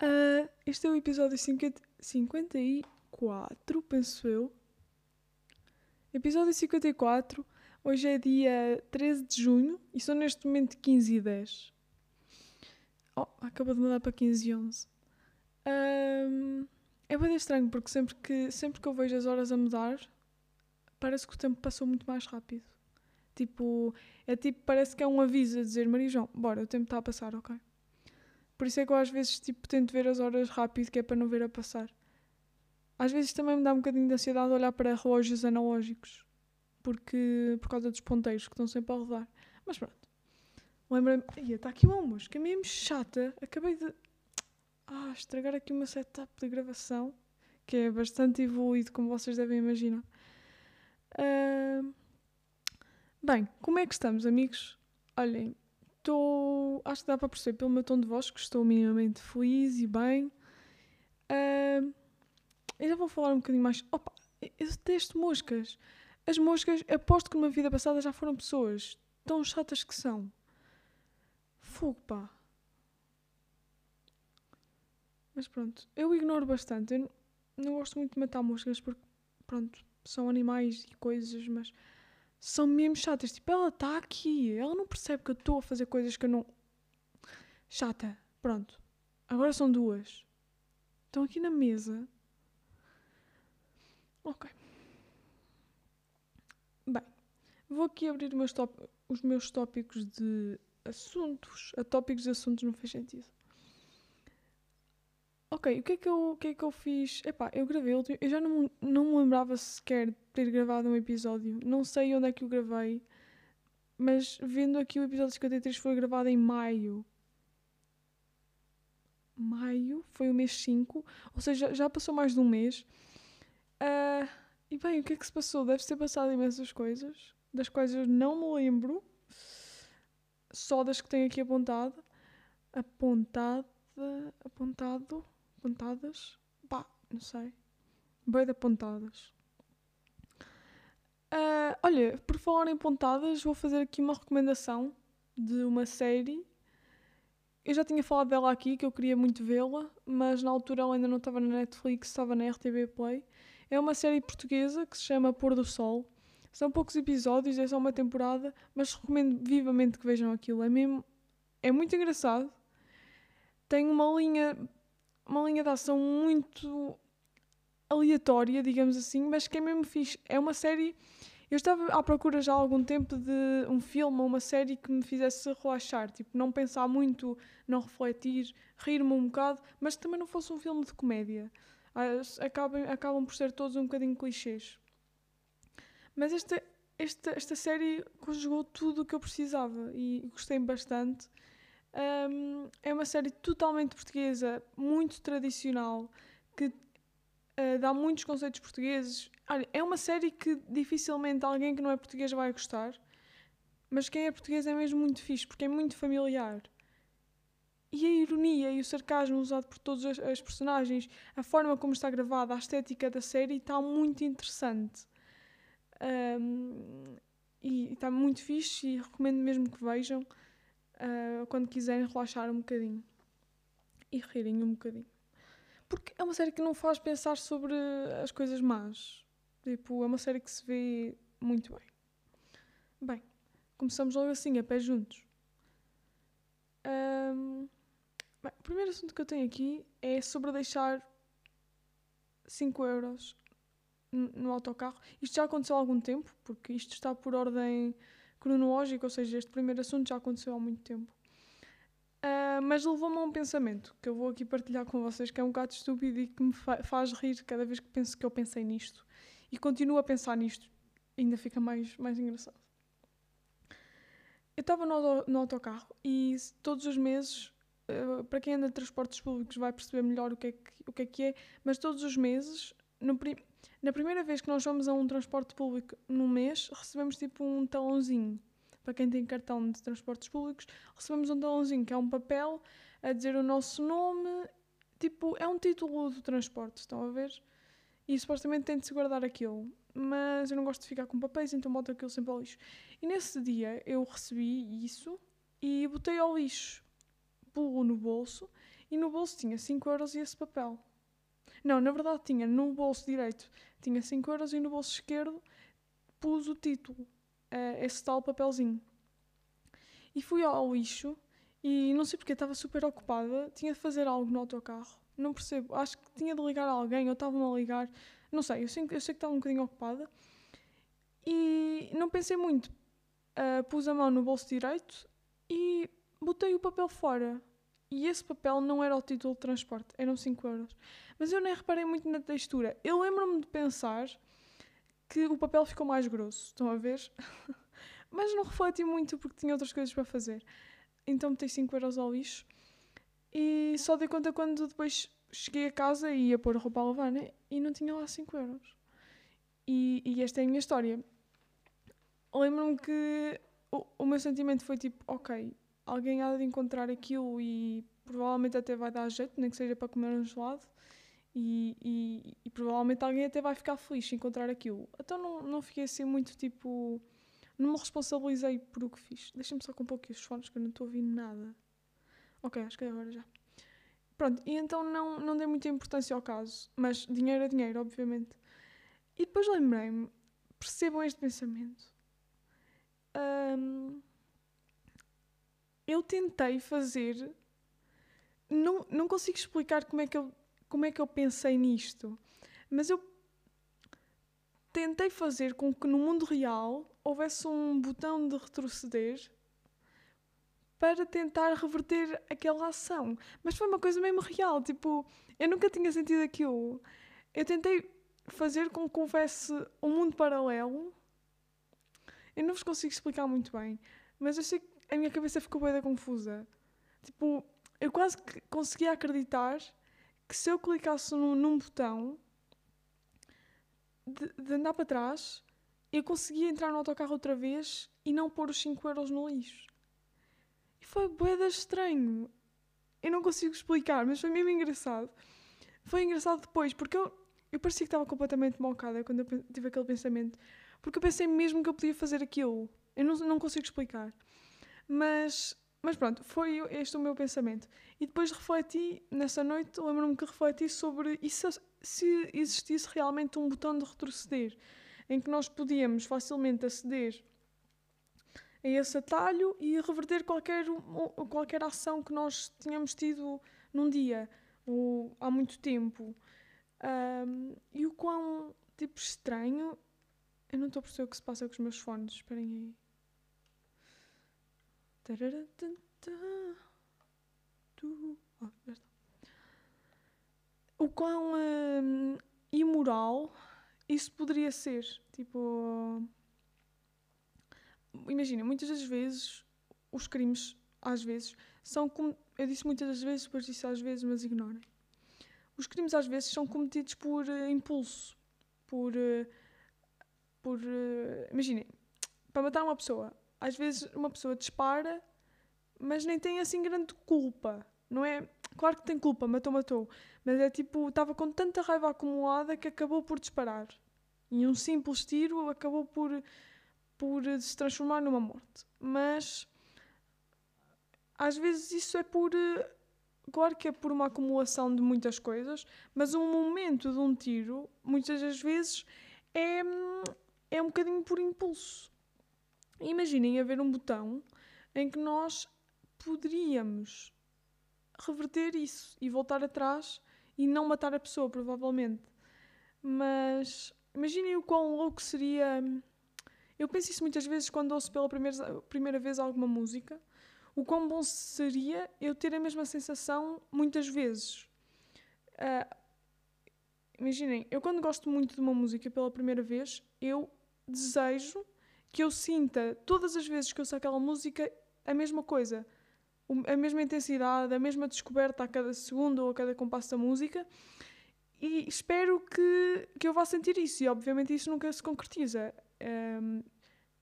Uh, este é o episódio 50, 54, penso eu. Episódio 54. Hoje é dia 13 de junho e são neste momento 15 e 10. Oh, acabou de mudar para 15 e 11. Um, é bem estranho porque sempre que, sempre que eu vejo as horas a mudar, parece que o tempo passou muito mais rápido. Tipo, é tipo, parece que é um aviso a dizer Maria João, bora, o tempo está a passar, ok? Por isso é que eu às vezes tipo, tento ver as horas rápido, que é para não ver a passar. Às vezes também me dá um bocadinho de ansiedade olhar para relógios analógicos, porque por causa dos ponteiros que estão sempre a rodar. Mas pronto. Lembra-me, está aqui uma música mesmo chata. Acabei de ah, estragar aqui uma setup de gravação que é bastante evoluído, como vocês devem imaginar. Uh, bem, como é que estamos, amigos? Olhem, estou. Acho que dá para perceber pelo meu tom de voz que estou minimamente feliz e bem. Uh, eu já vou falar um bocadinho mais. Opa, eu detesto moscas. As moscas, aposto que numa vida passada já foram pessoas tão chatas que são. Fogo, pá. Mas pronto, eu ignoro bastante. Eu não gosto muito de matar moscas porque, pronto, são animais e coisas, mas são mesmo chatas. Tipo, ela está aqui, ela não percebe que eu estou a fazer coisas que eu não. Chata, pronto. Agora são duas. Estão aqui na mesa. Ok. Bem, vou aqui abrir os meus tópicos de assuntos. A tópicos de assuntos não fez sentido. Ok, o que é que eu, o que é que eu fiz? Epá, eu gravei, eu já não, não me lembrava sequer de ter gravado um episódio. Não sei onde é que o gravei, mas vendo aqui o episódio 53 foi gravado em maio. Maio, foi o mês 5, ou seja, já passou mais de um mês. Uh, e bem, o que é que se passou? Deve ter passado imensas coisas, das quais eu não me lembro, só das que tenho aqui apontado. Apontado, apontado pontadas? Pá, não sei. Bem de pontadas. Uh, olha, por falar em pontadas, vou fazer aqui uma recomendação de uma série. Eu já tinha falado dela aqui, que eu queria muito vê-la, mas na altura ela ainda não estava na Netflix, estava na RTB Play. É uma série portuguesa que se chama Pôr do Sol. São poucos episódios, é só uma temporada, mas recomendo vivamente que vejam aquilo. É mesmo. É muito engraçado. Tem uma linha uma linha de ação muito aleatória, digamos assim, mas que é mesmo fixe. É uma série. Eu estava à procura já há algum tempo de um filme ou uma série que me fizesse relaxar, tipo, não pensar muito, não refletir, rir-me um bocado, mas que também não fosse um filme de comédia. Acabam, acabam por ser todos um bocadinho clichês. Mas esta, esta, esta série conjugou tudo o que eu precisava e gostei bastante. Um, é uma série totalmente portuguesa, muito tradicional, que uh, dá muitos conceitos portugueses. Olha, é uma série que dificilmente alguém que não é português vai gostar, mas quem é português é mesmo muito fixe, porque é muito familiar. E a ironia e o sarcasmo usado por todas as, as personagens, a forma como está gravada, a estética da série está muito interessante. Um, e está muito fixe e recomendo mesmo que vejam uh, quando quiserem relaxar um bocadinho e rirem um bocadinho. Porque é uma série que não faz pensar sobre as coisas más. Tipo, é uma série que se vê muito bem. Bem, começamos logo assim, a pé juntos. Um, bem, o primeiro assunto que eu tenho aqui é sobre deixar 5 euros no autocarro. Isto já aconteceu há algum tempo, porque isto está por ordem cronológico, ou seja, este primeiro assunto já aconteceu há muito tempo. Uh, mas levou-me a um pensamento que eu vou aqui partilhar com vocês, que é um bocado estúpido e que me fa faz rir cada vez que penso que eu pensei nisto. E continuo a pensar nisto, ainda fica mais, mais engraçado. Eu estava no, no, autocarro e todos os meses, uh, para quem anda de transportes públicos vai perceber melhor o que é que, o que, é, que é, mas todos os meses, no, na primeira vez que nós vamos a um transporte público no mês, recebemos tipo um talãozinho. Para quem tem cartão de transportes públicos, recebemos um talãozinho que é um papel a dizer o nosso nome. Tipo, é um título do transporte, estão a ver? E supostamente tem de se guardar aquilo. Mas eu não gosto de ficar com papéis, então boto aquilo sempre ao lixo. E nesse dia eu recebi isso e botei ao lixo. Pulo no bolso e no bolso tinha 5 euros e esse papel. Não, na verdade tinha no bolso direito tinha 5 euros e no bolso esquerdo pus o título, uh, esse tal papelzinho. E fui ao lixo e não sei porque estava super ocupada, tinha de fazer algo no autocarro, não percebo, acho que tinha de ligar a alguém ou estava-me a ligar, não sei, eu sei, eu sei que estava um bocadinho ocupada e não pensei muito, uh, pus a mão no bolso direito e botei o papel fora. E esse papel não era o título de transporte, eram 5 euros. Mas eu nem reparei muito na textura. Eu lembro-me de pensar que o papel ficou mais grosso, estão a ver? Mas não refleti muito porque tinha outras coisas para fazer. Então botei 5 euros ao lixo e só dei conta quando depois cheguei a casa e ia pôr a roupa a lavar, né? E não tinha lá 5 euros. E, e, esta é a minha história. Lembro-me que o, o meu sentimento foi tipo, ok, alguém há de encontrar aquilo e provavelmente até vai dar jeito, nem que seja para comer um gelado. E, e, e, provavelmente alguém até vai ficar feliz de encontrar aquilo. Então não, não fiquei assim muito tipo. Não me responsabilizei por o que fiz. Deixa-me só com um pouco os fones que eu não estou a ouvir nada. Ok, acho que é agora já. Pronto, e então não, não dei muita importância ao caso. Mas dinheiro é dinheiro, obviamente. E depois lembrei-me, percebam este pensamento. Um, eu tentei fazer. Não, não consigo explicar como é, que eu, como é que eu pensei nisto, mas eu tentei fazer com que no mundo real houvesse um botão de retroceder para tentar reverter aquela ação. Mas foi uma coisa mesmo real, tipo, eu nunca tinha sentido aquilo. Eu tentei fazer com que houvesse um mundo paralelo. Eu não vos consigo explicar muito bem, mas eu sei que a minha cabeça ficou bem confusa. Tipo, eu quase que conseguia acreditar que se eu clicasse num, num botão de, de, andar para trás, eu conseguia entrar no autocarro outra vez e não pôr os 5 euros no lixo. E foi boeda estranho. Eu não consigo explicar, mas foi mesmo engraçado. Foi engraçado depois, porque eu, eu parecia que estava completamente mocada quando eu tive aquele pensamento. Porque eu pensei mesmo que eu podia fazer aquilo. Eu não, não consigo explicar. Mas, mas pronto, foi este o meu pensamento. E depois refleti, nessa noite, lembro-me que refleti sobre isso, se existisse realmente um botão de retroceder, em que nós podíamos facilmente aceder a esse atalho e reverter qualquer, qualquer ação que nós tínhamos tido num dia ou há muito tempo. Um, e o quão tipo estranho. Eu não estou a perceber o que se passa com os meus fones. Esperem aí. O quão hum, imoral isso poderia ser. Tipo. Imagina, muitas das vezes os crimes, às vezes, são como. Eu disse muitas das vezes, depois disse às vezes, mas ignorem. Os crimes às vezes são cometidos por uh, impulso. Por. Uh, por. Uh, imaginem, para matar uma pessoa, às vezes uma pessoa dispara, mas nem tem assim grande culpa. Não é? Claro que tem culpa, matou, matou. Mas é tipo, estava com tanta raiva acumulada que acabou por disparar. E um simples tiro acabou por, por se transformar numa morte. Mas às vezes isso é por. Claro que é por uma acumulação de muitas coisas, mas um momento de um tiro, muitas das vezes, é, é um bocadinho por impulso. Imaginem haver um botão em que nós poderíamos reverter isso e voltar atrás e não matar a pessoa, provavelmente. Mas imaginem o quão louco seria. Eu penso isso muitas vezes quando ouço pela primeira, primeira vez alguma música. O quão bom seria eu ter a mesma sensação muitas vezes. Uh, imaginem, eu quando gosto muito de uma música pela primeira vez, eu desejo que eu sinta todas as vezes que eu ouço aquela música a mesma coisa, a mesma intensidade, a mesma descoberta a cada segundo ou a cada compasso da música. E espero que, que eu vá sentir isso, e obviamente isso nunca se concretiza. Um,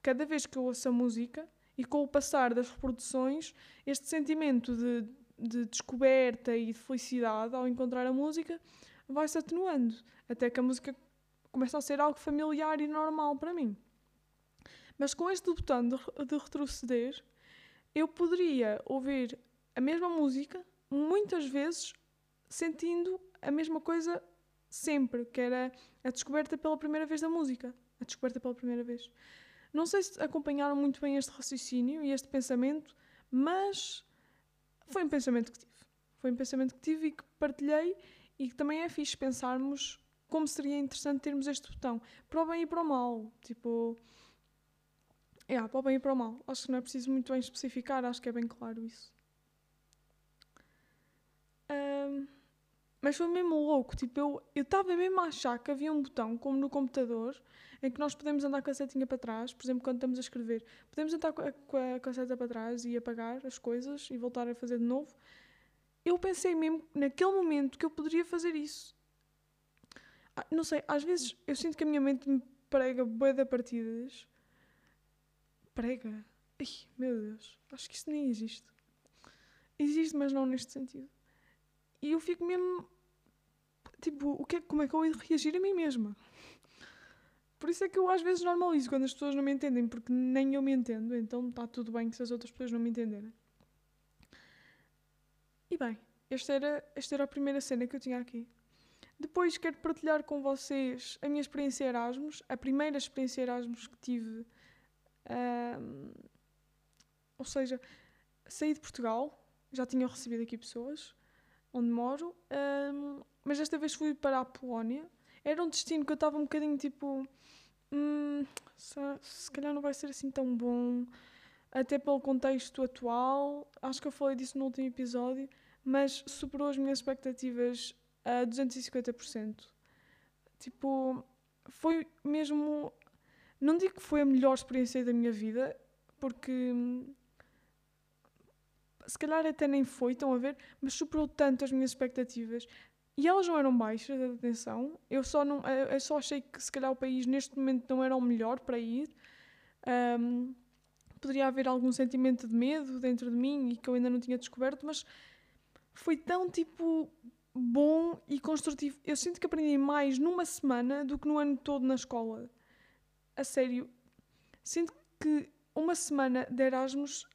cada vez que eu ouço a música e com o passar das reproduções, este sentimento de, de descoberta e de felicidade ao encontrar a música vai-se atenuando, até que a música começa a ser algo familiar e normal para mim. Mas com este botão de, de retroceder, eu poderia ouvir a mesma música muitas vezes sentindo a mesma coisa sempre, que era a descoberta pela primeira vez da música. A descoberta pela primeira vez. Não sei se acompanharam muito bem este raciocínio e este pensamento, mas foi um pensamento que tive. Foi um pensamento que tive e que partilhei e que também é fixe pensarmos como seria interessante termos este botão. Para o bem e para o mal. Tipo. Yeah, para o bem e para o mal. Acho que não é preciso muito bem especificar, acho que é bem claro isso. Um, mas foi mesmo louco. Tipo, eu estava mesmo a achar que havia um botão, como no computador, em que nós podemos andar com a setinha para trás, por exemplo, quando estamos a escrever. Podemos andar com a, com a, seta para trás e apagar as coisas e voltar a fazer de novo. Eu pensei mesmo naquele momento que eu poderia fazer isso. Ah, não sei, às vezes eu sinto que a minha mente me prega boia de partidas. Prega? Ai, meu Deus, acho que isso nem existe. Existe, mas não neste sentido. E eu fico mesmo. Tipo, o que é, como é que eu ia reagir a mim mesma? Por isso é que eu às vezes normalizo quando as pessoas não me entendem, porque nem eu me entendo, então está tudo bem se as outras pessoas não me entenderem. E bem, esta era, esta era a primeira cena que eu tinha aqui. Depois quero partilhar com vocês a minha experiência Erasmus, a primeira experiência Erasmus que tive. Um, ou seja, saí de Portugal, já tinha recebido aqui pessoas, onde moro, um, mas desta vez fui para a Polónia. Era um destino que eu estava um bocadinho tipo. Hum, se, se calhar não vai ser assim tão bom, até pelo contexto atual. Acho que eu falei disso no último episódio, mas superou as minhas expectativas a 250%. Tipo, foi mesmo. Não digo que foi a melhor experiência da minha vida, porque hum, se calhar até nem foi, estão a ver, mas superou tanto as minhas expectativas. E elas não eram baixas, atenção. Eu só, não, eu só achei que se calhar o país neste momento não era o melhor para ir. Um, poderia haver algum sentimento de medo dentro de mim e que eu ainda não tinha descoberto, mas foi tão tipo bom e construtivo. Eu sinto que aprendi mais numa semana do que no ano todo na escola. A sério. Sinto que uma semana de Erasmus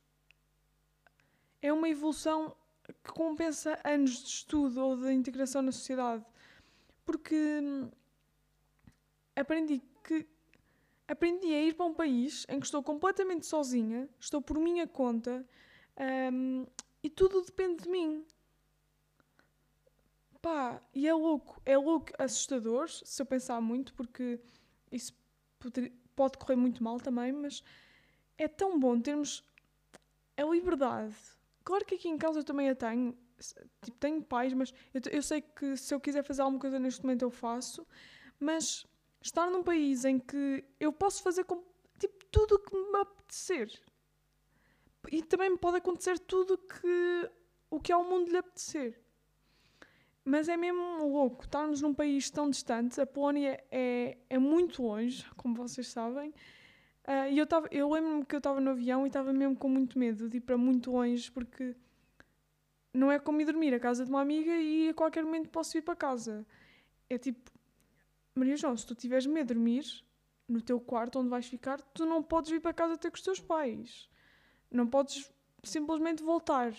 é uma evolução que compensa anos de estudo ou de integração na sociedade. Porque hum, aprendi que aprendi a ir para um país em que estou completamente sozinha, estou por minha conta um, e tudo depende de mim. Pá, e é louco, é louco, assustador, se eu pensar muito, porque isso pode, correr muito mal também, mas é tão bom termos a liberdade Claro que aqui em casa eu também a tenho. Tipo, tenho pais, mas eu, eu sei que se eu quiser fazer alguma coisa neste momento eu faço. Mas estar num país em que eu posso fazer com, tipo, tudo o que me apetecer. E também me pode acontecer tudo que, o que ao mundo lhe apetecer. Mas é mesmo louco estarmos num país tão distante. A Polónia é, é muito longe, como vocês sabem. Uh, e eu, eu lembro-me que eu estava no avião e estava mesmo com muito medo de ir para muito longe, porque não é como ir dormir à casa de uma amiga e a qualquer momento posso ir para casa. É tipo, Maria João, se tu tiveres medo de dormir no teu quarto onde vais ficar, tu não podes vir para casa ter com os teus pais. Não podes simplesmente voltar.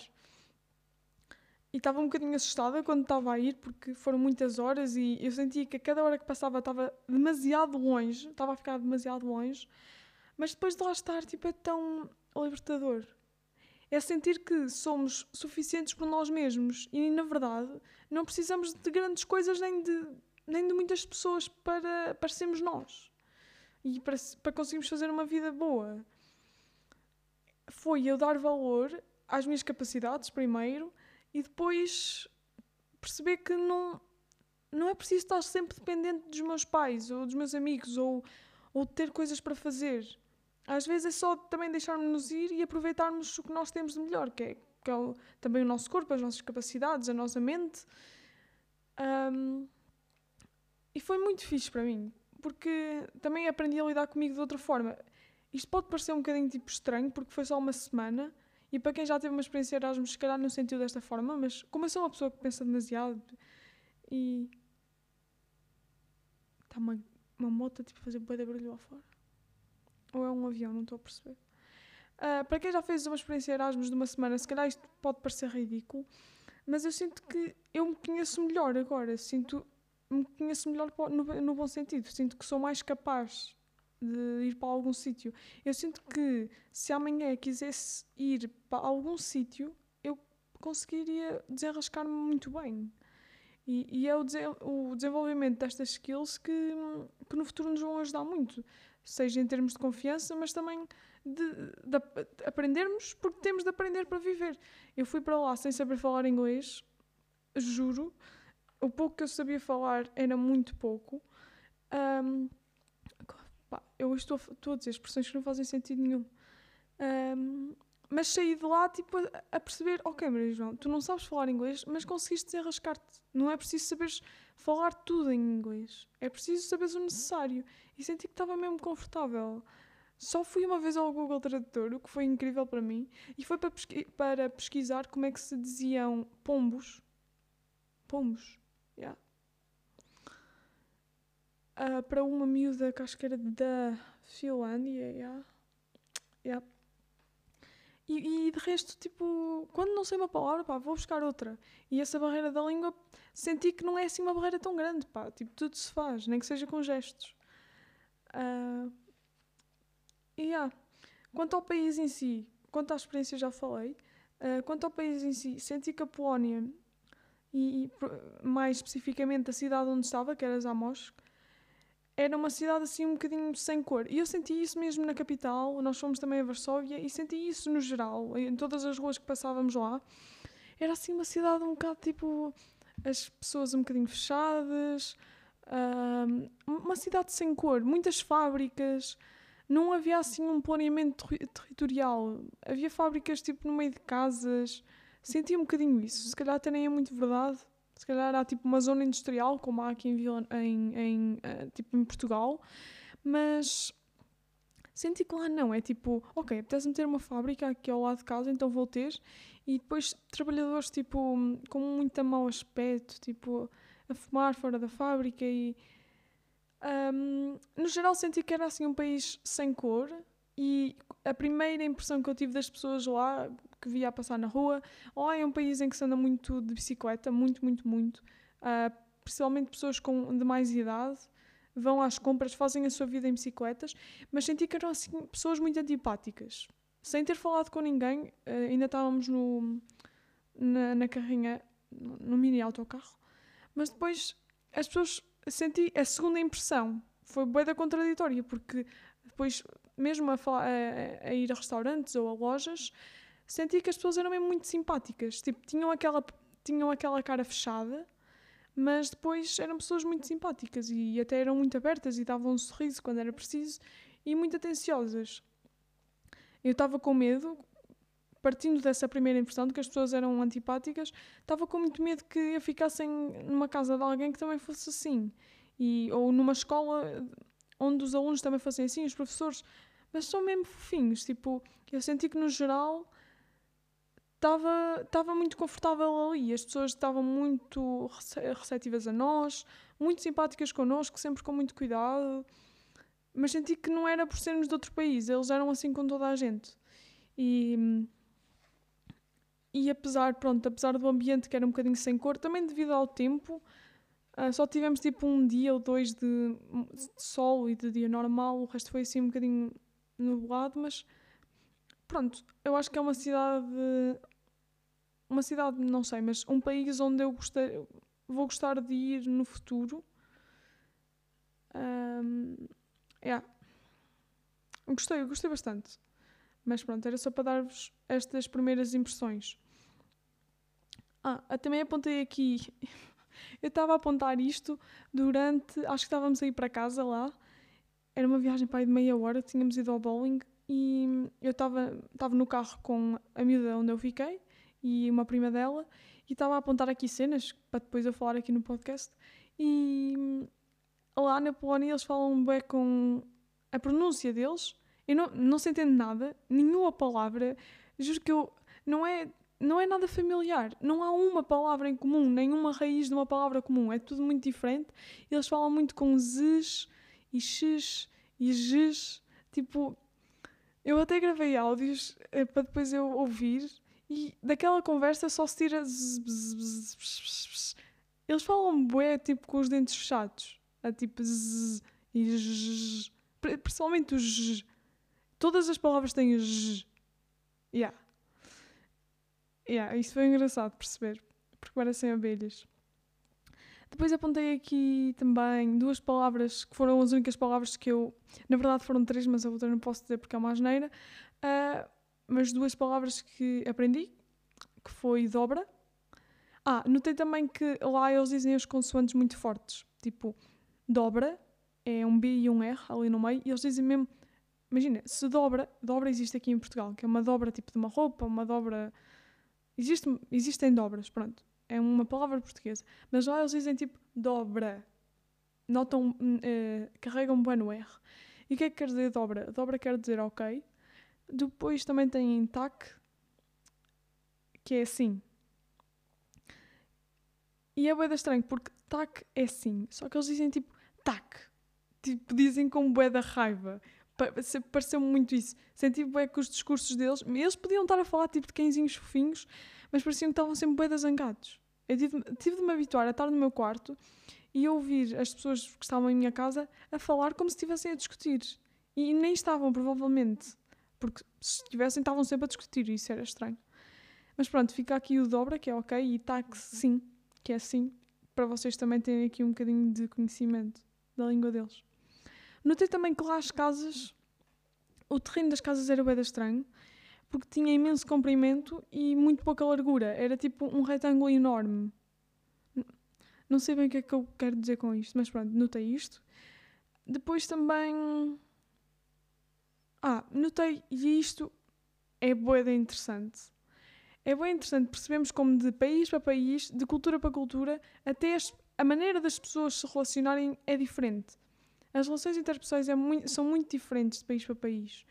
E estava um bocadinho assustada quando estava a ir, porque foram muitas horas e eu sentia que a cada hora que passava estava demasiado longe, estava a ficar demasiado longe. Mas depois de lá estar, tipo, é tão libertador. É sentir que somos suficientes por nós mesmos e, na verdade, não precisamos de grandes coisas nem de, nem de muitas pessoas para parecermos nós e para, para conseguirmos fazer uma vida boa. Foi eu dar valor às minhas capacidades, primeiro, e depois perceber que não, não é preciso estar sempre dependente dos meus pais ou dos meus amigos ou, ou ter coisas para fazer às vezes é só também deixarmos-nos ir e aproveitarmos o que nós temos de melhor, que é, que é o, também o nosso corpo, as nossas capacidades, a nossa mente. Um, e foi muito fixe para mim, porque também aprendi a lidar comigo de outra forma. Isto pode parecer um bocadinho tipo estranho, porque foi só uma semana, e para quem já teve uma experiência Erasmus, se calhar não sentiu desta forma, mas como eu sou uma pessoa que pensa demasiado e. Está uma, uma moto tipo a fazer bué de barulho lá fora. Ou é um avião, não estou a perceber. Uh, para quem já fez uma experiência Erasmus de uma semana, se calhar isto pode parecer ridículo, mas eu sinto que eu me conheço melhor agora, sinto me conheço melhor no, no bom sentido, sinto que sou mais capaz de ir para algum sítio. Eu sinto que se amanhã quisesse ir para algum sítio, eu conseguiria desenrascar-me muito bem. E, e é o, o, desenvolvimento destas skills que, que no futuro nos vão ajudar muito, seja em termos de confiança, mas também de, de, de aprendermos, porque temos de aprender para viver. Eu fui para lá sem saber falar inglês, juro, o pouco que eu sabia falar era muito pouco. Um, eu estou, estou a dizer expressões que não fazem sentido nenhum. Um, mas saí de lá tipo, a, a perceber: ok, Maria João, tu não sabes falar inglês, mas conseguiste desenrascar-te. Não é preciso saberes falar tudo em inglês, é preciso saberes o necessário. E senti que estava mesmo confortável. Só fui uma vez ao Google Tradutor, o que foi incrível para mim, e foi para, pesqui para pesquisar como é que se diziam pombos. Pombos. Yeah. Uh, para uma miúda que acho que era da Finlândia. Yeah. Yeah. E, e, de resto, tipo, quando não sei uma palavra, pá, vou buscar outra. E essa barreira da língua, senti que não é assim uma barreira tão grande, pá. Tipo, tudo se faz, nem que seja com gestos. Uh, e yeah. Quanto ao país em si, quanto à experiência já falei. Uh, quanto ao país em si, senti que a Polónia, e, e mais especificamente a cidade onde estava, que era Zamosk, era uma cidade assim um bocadinho sem cor. E eu senti isso mesmo na capital, nós fomos também a Varsóvia e senti isso no geral, em todas as ruas que passávamos lá. Era assim uma cidade um bocado tipo. as pessoas um bocadinho fechadas, uma cidade sem cor, muitas fábricas. Não havia assim um planeamento ter territorial. Havia fábricas tipo no meio de casas. Senti um bocadinho isso. Se calhar até nem é muito verdade se calhar há tipo uma zona industrial, como há aqui em, em, em, uh, tipo em Portugal, mas senti que lá não, é tipo, ok, apetece-me ter uma fábrica aqui ao lado de casa, então vou ter, e depois trabalhadores tipo com muito mau aspecto, tipo a fumar fora da fábrica e um, no geral senti que era assim um país sem cor e a primeira impressão que eu tive das pessoas lá que via a passar na rua. Lá é um país em que se anda muito de bicicleta, muito, muito, muito. Uh, principalmente pessoas com, de mais idade vão às compras, fazem a sua vida em bicicletas, mas senti que eram assim, pessoas muito antipáticas. Sem ter falado com ninguém, uh, ainda estávamos no, na, na carrinha, no, no mini autocarro, mas depois as pessoas senti a segunda impressão foi bem da contraditória, porque depois, mesmo a, falar, a, a, ir a restaurantes ou a lojas, senti que as pessoas eram mesmo muito simpáticas. Tipo, tinham aquela, tinham aquela cara fechada, mas depois eram pessoas muito simpáticas e até eram muito abertas e davam um sorriso quando era preciso e muito atenciosas. Eu estava com medo, partindo dessa primeira impressão de que as pessoas eram antipáticas, estava com muito medo que eu ficasse numa casa de alguém que também fosse assim. E, ou numa escola onde os alunos também fossem assim, os professores. Mas são mesmo fofinhos. Tipo, eu senti que no geral estava muito confortável ali. As pessoas estavam muito receptivas a nós, muito simpáticas connosco, sempre com muito cuidado. Mas senti que não era por sermos de outro país, eles eram assim com toda a gente. E, e apesar, pronto, apesar do ambiente que era um bocadinho sem cor, também devido ao tempo, uh, só tivemos tipo um dia ou dois de, sol e de dia normal, o resto foi assim um bocadinho nublado, mas pronto, eu acho que é uma cidade uma cidade, não sei, mas um país onde eu vou gostar de ir no futuro. Um, yeah. Gostei, gostei bastante. Mas pronto, era só para dar-vos estas primeiras impressões. Ah, também apontei aqui. Eu estava a apontar isto durante. Acho que estávamos a ir para casa lá. Era uma viagem para aí de meia hora. Tínhamos ido ao bowling e eu estava no carro com a miúda onde eu fiquei e uma prima dela, e estava a apontar aqui cenas para depois eu falar aqui no podcast. E lá na Polónia eles falam bem com a pronúncia deles. Eu não, não se entende nada, nenhuma palavra. Juro que eu. Não é, não é nada familiar. Não há uma palavra em comum, nenhuma raiz de uma palavra comum. É tudo muito diferente. Eles falam muito com z's e x e g's. Tipo, eu até gravei áudios eh, para depois eu ouvir E daquela conversa só se tira. zzz, bzz, bzz. Eles falam bué tipo com os dentes fechados. A tipo zzz e zzz. Pri- Principalmente os zzz. Todas as palavras têm zzz. Yeah. Yeah, isso foi engraçado perceber. Porque parecem abelhas. Depois apontei aqui também duas palavras que foram as únicas palavras que eu. Na verdade foram três, mas a outra não posso dizer porque é uma asneira. Ah, mas duas palavras que aprendi, que foi dobra. Ah, notei também que lá eles dizem as consoantes muito fortes. Tipo, dobra é um B e um R ali no meio, e eles dizem mesmo. Imagina, se dobra, dobra existe aqui em Portugal, que é uma dobra tipo de uma roupa, uma dobra. Existe, existem dobras, pronto. É uma palavra portuguesa. Mas lá eles dizem tipo dobra. Notam, eh, carregam bem no R. E o que é que quer dizer dobra? Dobra quer dizer ok. Depois também tem tac, que é assim. E é bué estranho, porque tac é sim. Só que eles dizem tipo tac. Tipo, dizem com bué da raiva. Pareceu-me muito isso. Senti bué com os discursos deles. Eles podiam estar a falar tipo de cãezinhos fofinhos, mas pareciam que estavam sempre da zangados. Eu tive, tive de me habituar a estar no meu quarto e ouvir as pessoas que estavam em minha casa a falar como se estivessem a discutir. E nem estavam, provavelmente. Porque se estivessem, estavam sempre a discutir e isso era estranho. Mas pronto, fica aqui o dobra, que é ok, e tax, sim, que é sim, para vocês também terem aqui um bocadinho de conhecimento da língua deles. Notei também que lá as casas, o terreno das casas era bem estranho, porque tinha imenso comprimento e muito pouca largura. Era tipo um retângulo enorme. Não sei bem o que é que eu quero dizer com isto, mas pronto, notei isto. Depois também. Ah, notei, e isto é boeda interessante. É bem interessante, percebemos como de país para país, de cultura para cultura, até a maneira das pessoas se relacionarem é diferente. As relações interpessoais é mui- são muito diferentes de país para país.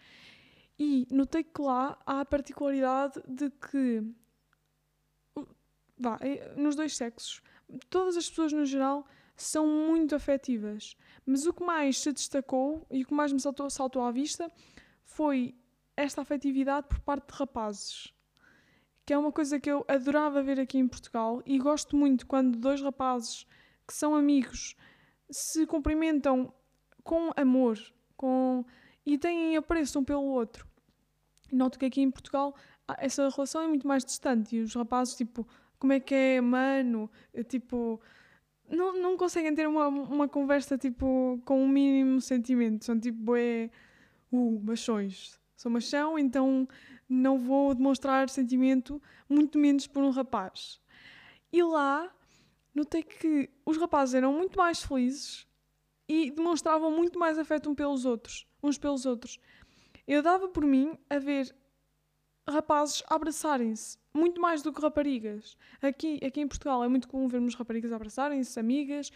E notei que lá há a particularidade de que, vá, eh, nos dois sexos, todas as pessoas no geral são muito afetivas. Mas o que mais se destacou e o que mais me saltou, saltou à vista foi esta afetividade por parte de rapazes. Que é uma coisa que eu adorava ver aqui em Portugal e gosto muito quando dois rapazes que são amigos se cumprimentam com amor com, e têm apreço um pelo outro. Noto que aqui em Portugal ah, essa relação é muito mais distante e os rapazes, tipo, como é que é, mano? Eh, Tipo, não, não conseguem ter uma, uma conversa, tipo, com um mínimo sentimento. São tipo, é, uh, machões. Sou machão, então não vou demonstrar sentimento, muito menos por um rapaz. E lá, notei que os rapazes eram muito mais felizes e demonstravam muito mais afeto um pelos outros, uns pelos outros. Eu dava por mim a ver rapazes abraçarem-se, muito mais do que raparigas. Aqui, aqui em Portugal é muito comum vermos raparigas abraçarem-se, amigas.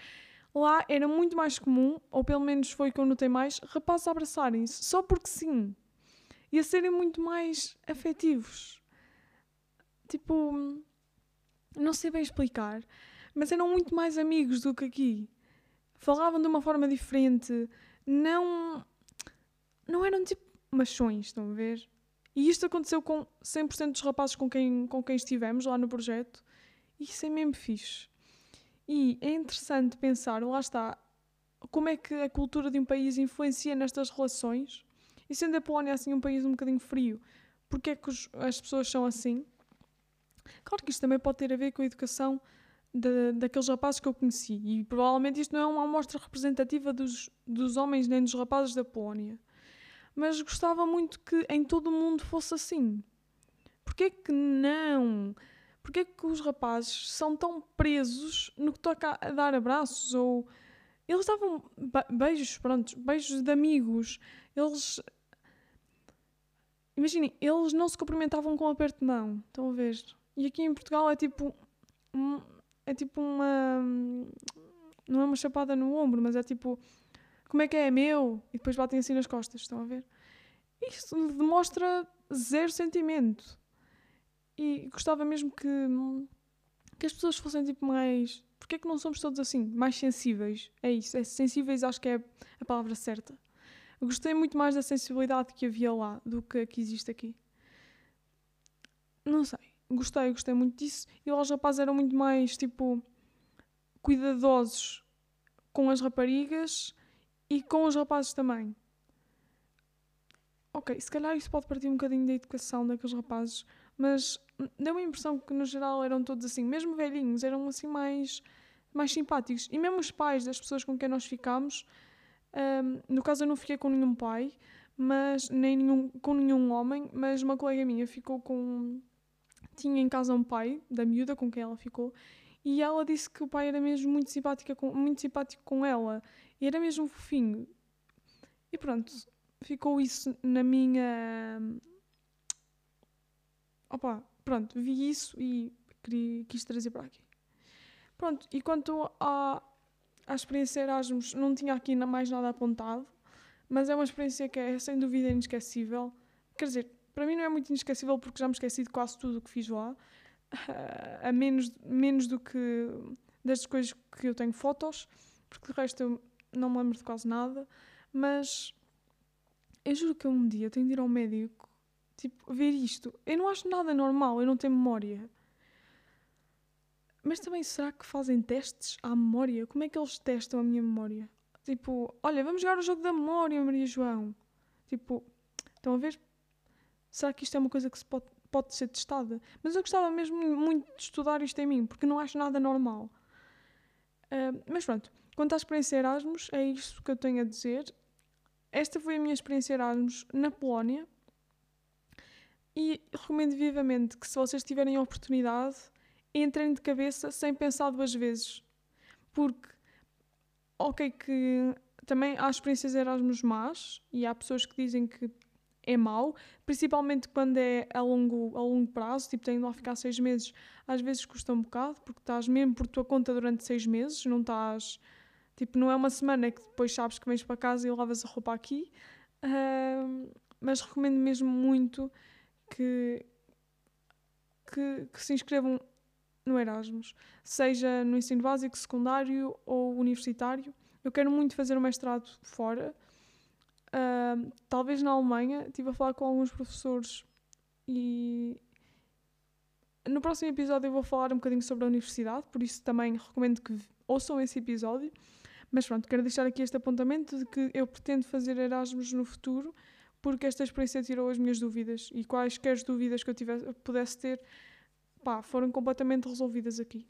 Lá era muito mais comum, ou pelo menos foi que eu notei mais, rapazes abraçarem-se, só porque sim. E a serem muito mais afetivos. Tipo, não sei bem explicar, mas eram muito mais amigos do que aqui. Falavam de uma forma diferente, não. Não eram tipo machões, estão a ver? E isto aconteceu com 100% dos rapazes com quem, com quem estivemos lá no projeto. E isso é mesmo fixe. E é interessante pensar, lá está, como é que a cultura de um país influencia nestas relações. E sendo a Polónia assim um país um bocadinho frio, porque é que os- as pessoas são assim? Claro que isto também pode ter a ver com a educação da- daqueles rapazes que eu conheci. E provavelmente isto não é uma amostra representativa dos, dos homens nem dos rapazes da Polónia. Mas gostava muito que em todo o mundo fosse assim. Porquê que não? Porquê que os rapazes são tão presos no que toca a dar abraços ou... Eles davam beijos, pronto, beijos de amigos. Eles... Imaginem, eles não se cumprimentavam com um aperto de mão. Estão a ver? E aqui em Portugal é tipo... É tipo uma... Não é uma chapada no ombro, mas é tipo... Como é que é? É meu? E depois batem assim nas costas, estão a ver? Isto demonstra zero sentimento. E gostava mesmo que, que as pessoas fossem tipo mais. Porquê é que não somos todos assim? Mais sensíveis. É isso. É sensíveis, acho que é a palavra certa. Eu gostei muito mais da sensibilidade que havia lá do que a que existe aqui. Não sei. Gostei, gostei muito disso. E lá os rapazes eram muito mais, tipo, cuidadosos com as raparigas e com os rapazes também. Ok, se calhar isso pode partir um bocadinho da educação daqueles rapazes, mas deu-me a impressão que no geral eram todos assim, mesmo velhinhos, eram assim mais, mais simpáticos. E mesmo os pais das pessoas com quem nós ficámos, um, no caso eu não fiquei com nenhum pai, mas nem nenhum, com nenhum homem, mas uma colega minha ficou com. Tinha em casa um pai da miúda com quem ela ficou e ela disse que o pai era mesmo muito, simpática com, muito simpático com ela e era mesmo fofinho. E pronto, ficou isso na minha. Opa, pronto, vi isso e queria, quis trazer para aqui. Pronto, e quanto à, à experiência Erasmus, não tinha aqui mais nada apontado mas é uma experiência que é sem dúvida inesquecível. Quer dizer, para mim não é muito inesquecível porque já me esqueci de quase tudo o que fiz lá, a menos, menos do que das coisas que eu tenho fotos, porque de resto eu não me lembro de quase nada, mas eu juro que um dia tenho de ir ao médico, tipo, ver isto. Eu não acho nada normal, eu não tenho memória. Mas também será que fazem testes à memória? Como é que eles testam a minha memória? Tipo, olha, vamos jogar o jogo da memória, Maria João. Tipo, estão a ver? Será que isto é uma coisa que se pode, pode ser testada? Mas eu gostava mesmo muito de estudar isto em mim, porque não acho nada normal. Uh, mas pronto, quanto à experiência Erasmus, é isto que eu tenho a dizer. Esta foi a minha experiência Erasmus na Polónia. E recomendo vivamente que, se vocês tiverem a oportunidade, entrem de cabeça sem pensar duas vezes. Porque ok que também há experiências Erasmus más e há pessoas que dizem que é mau, principalmente quando é a longo, a longo prazo, tipo, tendo lá ficar seis meses, às vezes custa um bocado, porque estás mesmo por tua conta durante seis meses, não estás, tipo, não é uma semana que depois sabes que vens para casa e lavas a roupa aqui, uh, mas recomendo mesmo muito que, que, que se inscrevam no Erasmus, seja no ensino básico, secundário ou universitário. Eu quero muito fazer o mestrado fora, uh, talvez na Alemanha. Estive a falar com alguns professores e no próximo episódio eu vou falar um bocadinho sobre a universidade, por isso também recomendo que ouçam esse episódio. Mas pronto, quero deixar aqui este apontamento de que eu pretendo fazer Erasmus no futuro, porque esta experiência tirou as minhas dúvidas e quaisquer dúvidas que eu tivesse, pudesse ter pá, foram completamente resolvidas aqui.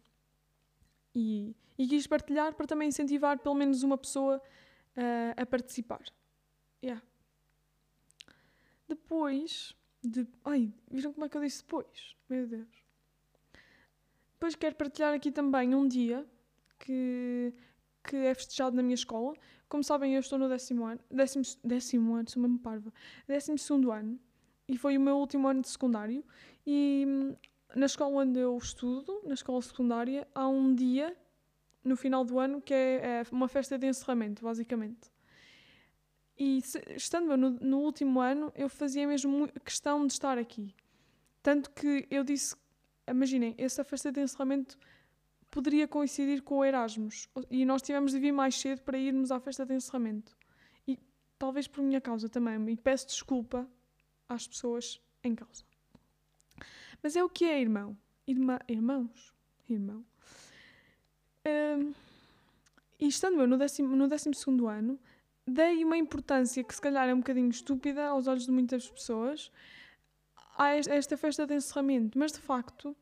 E, e quis partilhar para também incentivar pelo menos uma pessoa uh, a participar. Yeah. Depois de. Ai, viram como é que eu disse depois? Meu Deus. Depois quero partilhar aqui também um dia que, que é festejado na minha escola. Como sabem, eu estou no décimo ano. Décimo, décimo ano, sou mesmo parva. Décimo segundo ano. E foi o meu último ano de secundário. E na escola onde eu estudo, na escola secundária, há um dia no final do ano que é, é uma festa de encerramento, basicamente. E estando eu no, no, último ano, eu fazia mesmo questão de estar aqui. Tanto que eu disse, imaginem, essa festa de encerramento poderia coincidir com o Erasmus. E nós tivemos de vir mais cedo para irmos à festa de encerramento. E talvez por minha causa também. E peço desculpa às pessoas em causa. Mas é o que é irmão. Irmã, irmãos? Irmão. Um, e estando eu no décimo, no décimo segundo ano, dei uma importância que se calhar é um bocadinho estúpida aos olhos de muitas pessoas a esta festa de encerramento. Mas de facto,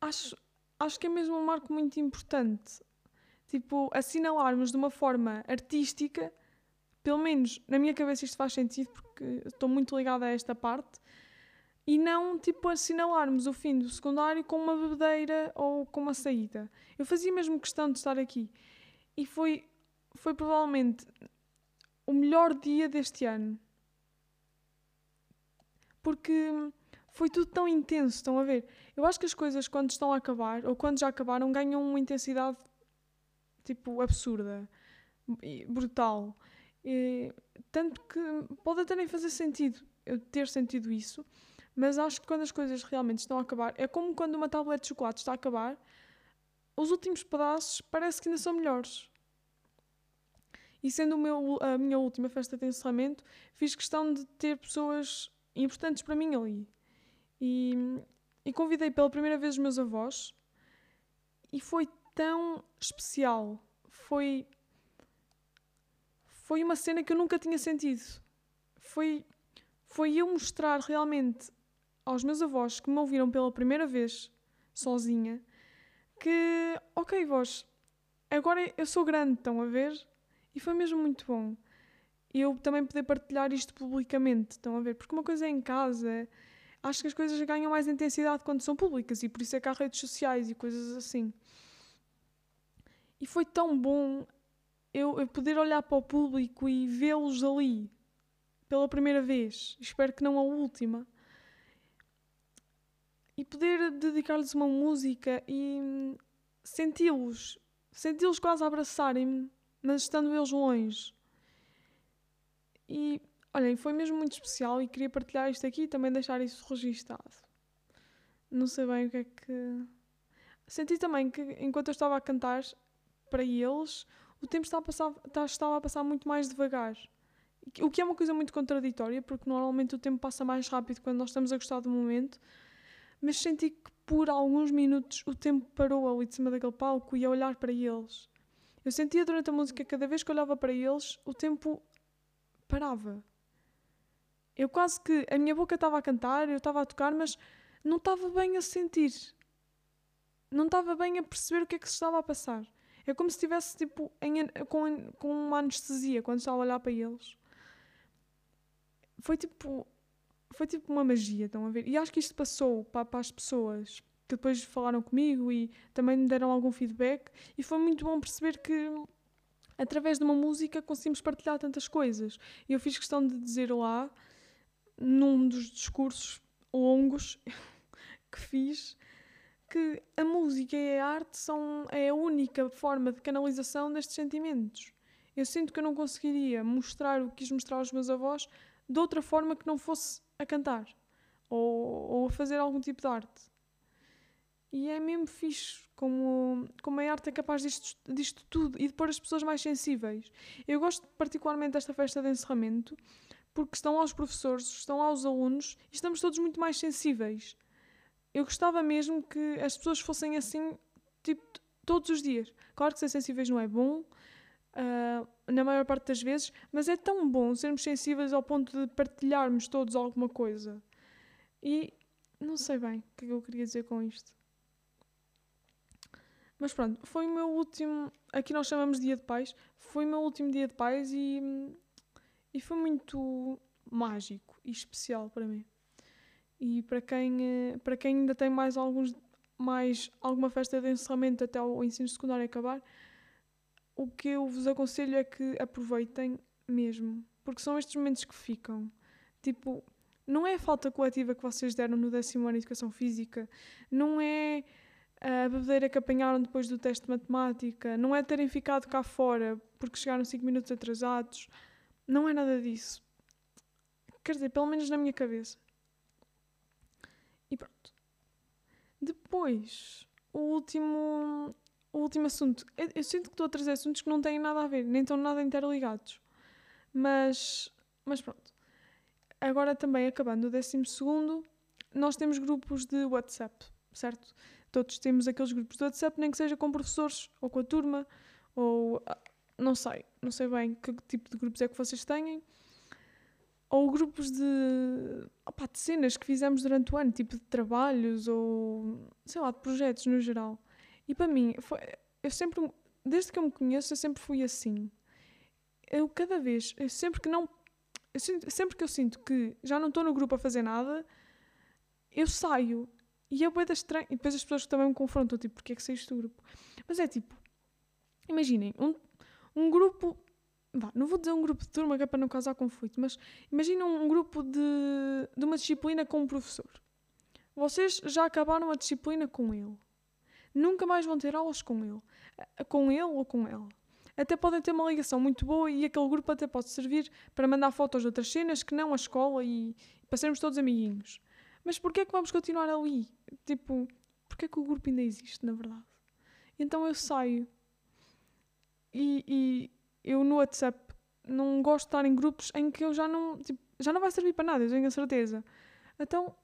acho, acho que é mesmo um marco muito importante. Tipo, assinalarmos de uma forma artística, pelo menos na minha cabeça isto faz sentido porque estou muito ligada a esta parte, e não tipo assinalarmos o fim do secundário com uma bebedeira ou com uma saída. Eu fazia mesmo questão de estar aqui e foi, foi provavelmente o melhor dia deste ano porque foi tudo tão intenso. Estão a ver? Eu acho que as coisas, quando estão a acabar ou quando já acabaram, ganham uma intensidade tipo absurda, brutal. E, tanto que pode até nem fazer sentido eu ter sentido isso mas acho que quando as coisas realmente estão a acabar, é como quando uma tablete de chocolate está a acabar, os últimos pedaços parece que ainda são melhores. E sendo meu, a minha última festa de encerramento, fiz questão de ter pessoas importantes para mim ali. E, e convidei pela primeira vez os meus avós e foi tão especial. Foi foi uma cena que eu nunca tinha sentido. Foi foi eu mostrar realmente aos meus avós que me ouviram pela primeira vez sozinha que, ok, vós, agora eu sou grande, estão a ver? E foi mesmo muito bom. E eu também poder partilhar isto publicamente, estão a ver? Porque uma coisa é em casa, acho que as coisas ganham mais intensidade quando são públicas e por isso é que há redes sociais e coisas assim. E foi tão bom eu, eu poder olhar para o público e vê-los ali pela primeira vez. Espero que não a última. E poder dedicar-lhes uma música e senti-los, senti-los quase abraçarem-me, mas estando eles longe. E olhem, foi mesmo muito especial e queria partilhar isto aqui e também deixar isso registado. Não sei bem o que é que. Senti também que enquanto eu estava a cantar para eles, o tempo estava a passar, estava a passar muito mais devagar. O que é uma coisa muito contraditória, porque normalmente o tempo passa mais rápido quando nós estamos a gostar do momento, mas senti que por alguns minutos o tempo parou ali de cima daquele palco e a olhar para eles. Eu sentia durante a música, cada vez que olhava para eles, o tempo parava. Eu quase que. A minha boca estava a cantar, eu estava a tocar, mas não estava bem a sentir. Não estava bem a perceber o que é que se estava a passar. É como se estivesse tipo, em, com, com uma anestesia quando estava a olhar para eles. Foi tipo. Foi tipo uma magia, estão a ver? E acho que isto passou para, para as pessoas que depois falaram comigo e também me deram algum feedback. E foi muito bom perceber que através de uma música conseguimos partilhar tantas coisas. E eu fiz questão de dizer lá, num dos discursos longos que fiz, que a música e a arte são é a única forma de canalização destes sentimentos. Eu sinto que eu não conseguiria mostrar o que quis mostrar aos meus avós de outra forma que não fosse a cantar ou, ou a fazer algum tipo de arte. E é mesmo fixe como, como a arte é capaz disto, disto tudo e de pôr as pessoas mais sensíveis. Eu gosto particularmente desta festa de encerramento porque estão lá os professores, estão lá os alunos e estamos todos muito mais sensíveis. Eu gostava mesmo que as pessoas fossem assim, tipo, todos os dias. Claro que ser sensíveis não é bom, uh, na maior parte das vezes, mas é tão bom sermos sensíveis ao ponto de partilharmos todos alguma coisa. E não sei bem o que é que eu queria dizer com isto. Mas pronto, foi o meu último. Aqui nós chamamos Dia de Pais. Foi o meu último Dia de Pais e, e foi muito mágico e especial para mim. E para quem, eh, para quem ainda tem mais, alguns, mais alguma festa de encerramento até o ensino secundário acabar, o que eu vos aconselho é que aproveitem mesmo. Porque são estes momentos que ficam. Tipo, não é a falta coletiva que vocês deram no décimo ano de Educação Física, não é a bebedeira que apanharam depois do teste de matemática, não é terem ficado cá fora porque chegaram 5 minutos atrasados, não é nada disso. Quer dizer, pelo menos na minha cabeça. E pronto. Depois, o último, o último assunto. Eu, eu sinto que estou a trazer assuntos que não têm nada a ver, nem estão nada interligados. Mas, mas pronto. Agora também, acabando o décimo segundo, nós temos grupos de WhatsApp, certo? Todos temos aqueles grupos de WhatsApp, nem que seja com professores ou com a turma, ou ah, não sei, não sei bem que tipo de grupos é que vocês têm. Ou grupos de, opa, de cenas que fizemos durante o ano, tipo de trabalhos ou sei lá, de projetos no geral. E para mim, foi, eu sempre, desde que eu me conheço, eu sempre fui assim. Eu cada vez, eu sempre que não, sempre que eu sinto que já não estou no grupo a fazer nada, eu saio e é boeda estranho. E depois as pessoas também me confrontam, tipo, porque é que saíste do grupo? Mas é tipo, imaginem, um, um grupo. Vá, não vou dizer um grupo de turma que é para não causar conflito, mas imaginem um grupo de, de uma disciplina com um professor. Vocês já acabaram a disciplina com ele. Nunca mais vão ter aulas com ele. Com ele ou com ela. Até podem ter uma ligação muito boa e aquele grupo até pode servir para mandar fotos de outras cenas que não a escola e para sermos todos amiguinhos. Mas porquê é que vamos continuar ali? Tipo, porquê é que o grupo ainda existe, na verdade? Então eu saio. E, e eu no WhatsApp não gosto de estar em grupos em que eu já não, tipo, já não vai servir para nada, eu tenho a certeza. Então,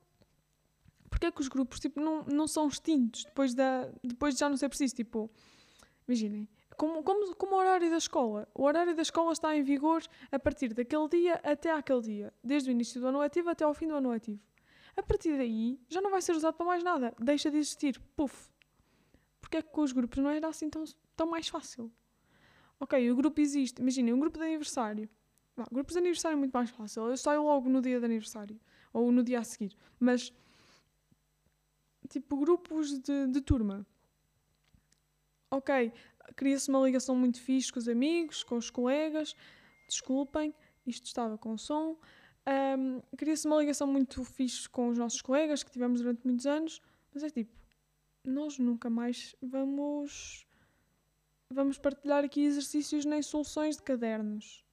porque é que os grupos tipo, não, não são extintos depois, da, depois de já não ser preciso. Tipo, imaginem, como, como, como o horário da escola. O horário da escola está em vigor a partir daquele dia até aquele dia, desde o início do ano letivo até ao fim do ano letivo. A partir daí já não vai ser usado para mais nada, deixa de existir. Puf! Porque é que com os grupos não era assim tão, tão mais fácil? Ok, o grupo existe. Imaginem, um grupo de aniversário. Não, grupos de aniversário é muito mais fácil. Eu saio logo no dia de aniversário. Ou no dia a seguir. Mas, tipo, grupos de, de turma. Ok, cria-se uma ligação muito fixe com os amigos, com os colegas. Desculpem, isto estava com som. Um, cria-se uma ligação muito fixe com os nossos colegas que tivemos durante muitos anos. Mas é tipo, nós nunca mais vamos vamos partilhar aqui exercícios nem soluções de cadernos.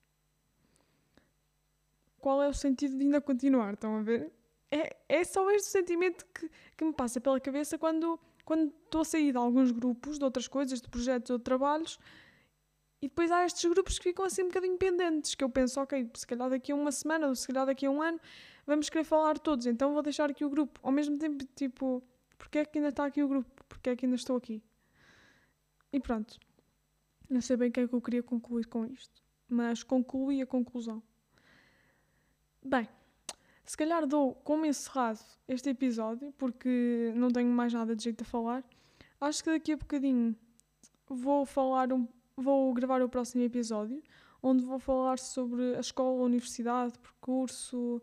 Qual é o sentido de ainda continuar? Estão a ver? É, é só este sentimento que, que me passa pela cabeça quando quando estou a sair de alguns grupos, de outras coisas, de projetos ou de trabalhos, e depois há estes grupos que ficam assim um bocadinho pendentes, que eu penso, ok, se calhar daqui a uma semana ou se calhar daqui a um ano vamos querer falar todos, então vou deixar aqui o grupo. Ao mesmo tempo, tipo, porque é que ainda está aqui o grupo? Porque é que ainda estou aqui? E pronto. Não sei bem o que é que eu queria concluir com isto, mas concluí a conclusão. Bem, se calhar dou como encerrado este episódio, porque não tenho mais nada de jeito a falar. Acho que daqui a bocadinho vou falar um, vou gravar o próximo episódio, onde vou falar sobre a escola, a universidade, percurso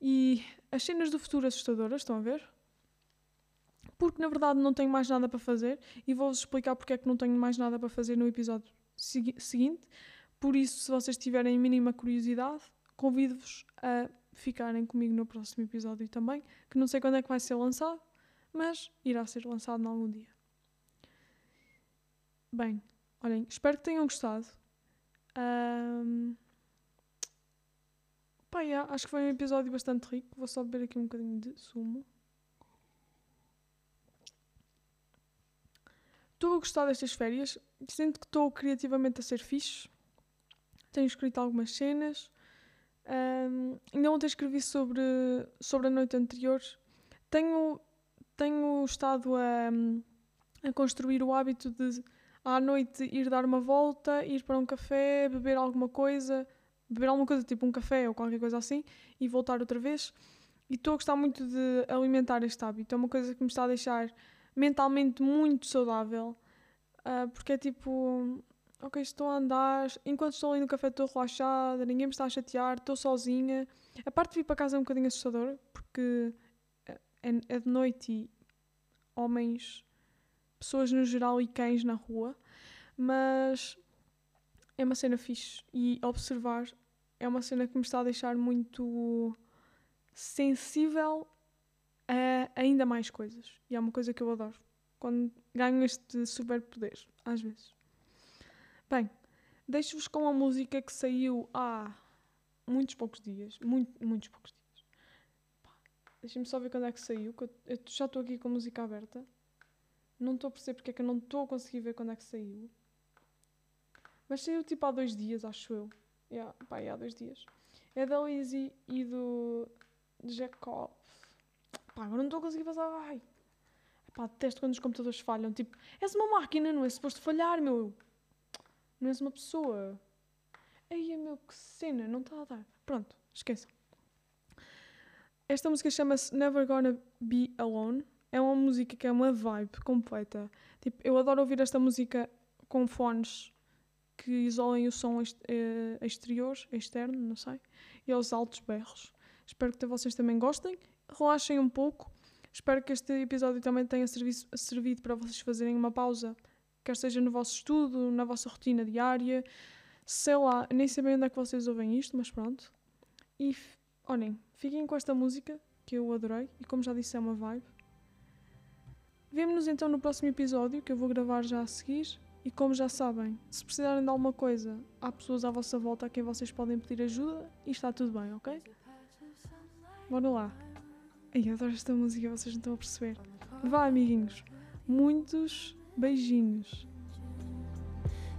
e as cenas do futuro assustadoras, estão a ver? porque na verdade não tenho mais nada para fazer e vou-vos explicar porque é que não tenho mais nada para fazer no episódio segui seguinte. Por isso, se vocês tiverem mínima curiosidade, convido-vos a ficarem comigo no próximo episódio também, que não sei quando é que vai ser lançado, mas irá ser lançado em algum dia. Bem, olhem, espero que tenham gostado. Um... Pá, yeah, acho que foi um episódio bastante rico. Vou só beber aqui um bocadinho de sumo. Estou a gostar destas férias. Sinto que estou criativamente a ser fixe. Tenho escrito algumas cenas. Um, ainda ontem escrevi sobre, sobre a noite anterior. Tenho, tenho estado a, a construir o hábito de à noite ir dar uma volta, ir para um café, beber alguma coisa, beber alguma coisa tipo um café ou qualquer coisa assim e voltar outra vez. E estou a gostar muito de alimentar este hábito. É uma coisa que me está a deixar mentalmente muito saudável, uh, porque é tipo, ok, estou a andar, enquanto estou ali no café estou relaxada, ninguém me está a chatear, estou sozinha. A parte de vir para casa é um bocadinho assustadora, porque é, é de noite e homens, pessoas no geral e cães na rua, mas é uma cena fixe e observar é uma cena que me está a deixar muito sensível a ainda mais coisas. E é uma coisa que eu adoro. Quando ganho este superpoder, às vezes. Bem, deixo-vos com a música que saiu há muitos poucos dias. Muito, muitos poucos dias. Deixem-me só ver quando é que saiu. Que eu, eu já estou aqui com a música aberta. Não estou a perceber porque é que eu não estou a conseguir ver quando é que saiu. Mas saiu tipo há dois dias, acho eu. Yeah, pá, há dois dias. É da Lizzie e do Jacob. Pá, agora não estou a conseguir passar. Ai. Pá, detesto quando os computadores falham. Tipo, és uma máquina, não é suposto falhar, meu. Não és uma pessoa. Ei, meu, que cena, não está a dar. Pronto, esqueçam. Esta música chama-se Never Gonna Be Alone. É uma música que é uma vibe completa. Tipo, eu adoro ouvir esta música com fones que isolem o som eh, exterior, externo, não sei, e aos altos berros. Espero que vocês também gostem relaxem um pouco. Espero que este episódio também tenha servido para vocês fazerem uma pausa, quer seja no vosso estudo, na vossa rotina diária. Sei lá, nem sei bem onde é que vocês ouvem isto, mas pronto. E olhem, fiquem com esta música que eu adorei e, como já disse, é uma vibe. Vemo-nos então no próximo episódio que eu vou gravar já a seguir. E como já sabem, se precisarem de alguma coisa, há pessoas à vossa volta a quem vocês podem pedir ajuda e está tudo bem, ok? Bora lá! Ai, adoro esta música, vocês não estão a perceber. Vá, amiguinhos. Muitos beijinhos.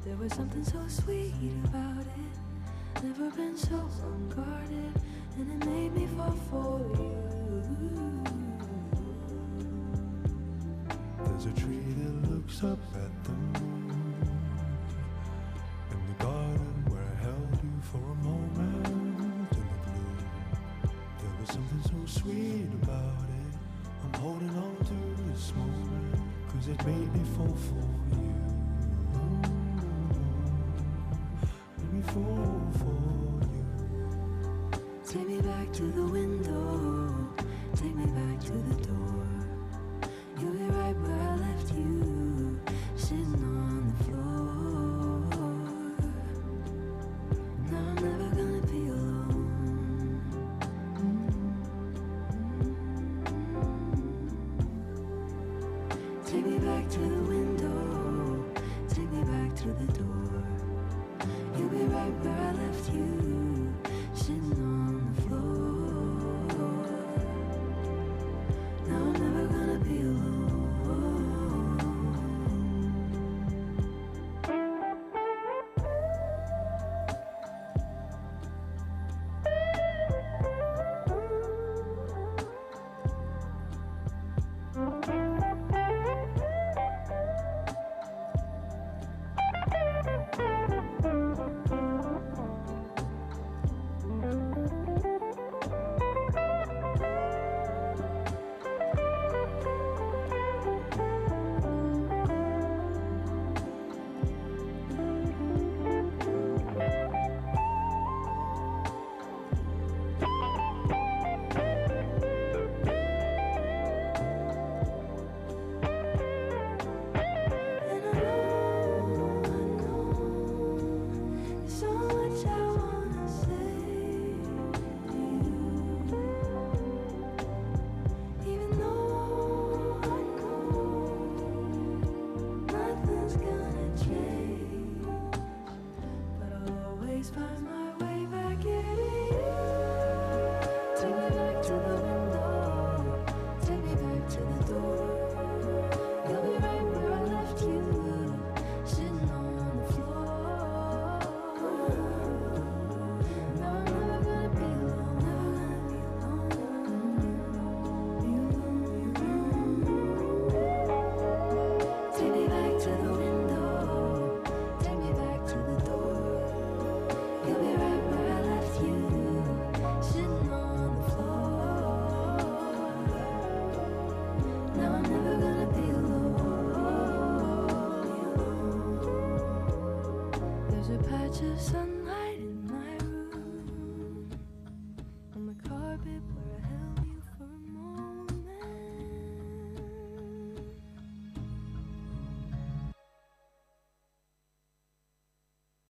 There was something so sweet about it. Never been so unguarded. And it made me fall for you. There's a tree that looks up at the moon. In the garden where I held you for a moment in the blue. There was something so sweet about it. I'm holding on to this moment Cause it made me fall for you. Made me fall for you. Take me back to the window. Take me back to the door right where I left you, sitting on.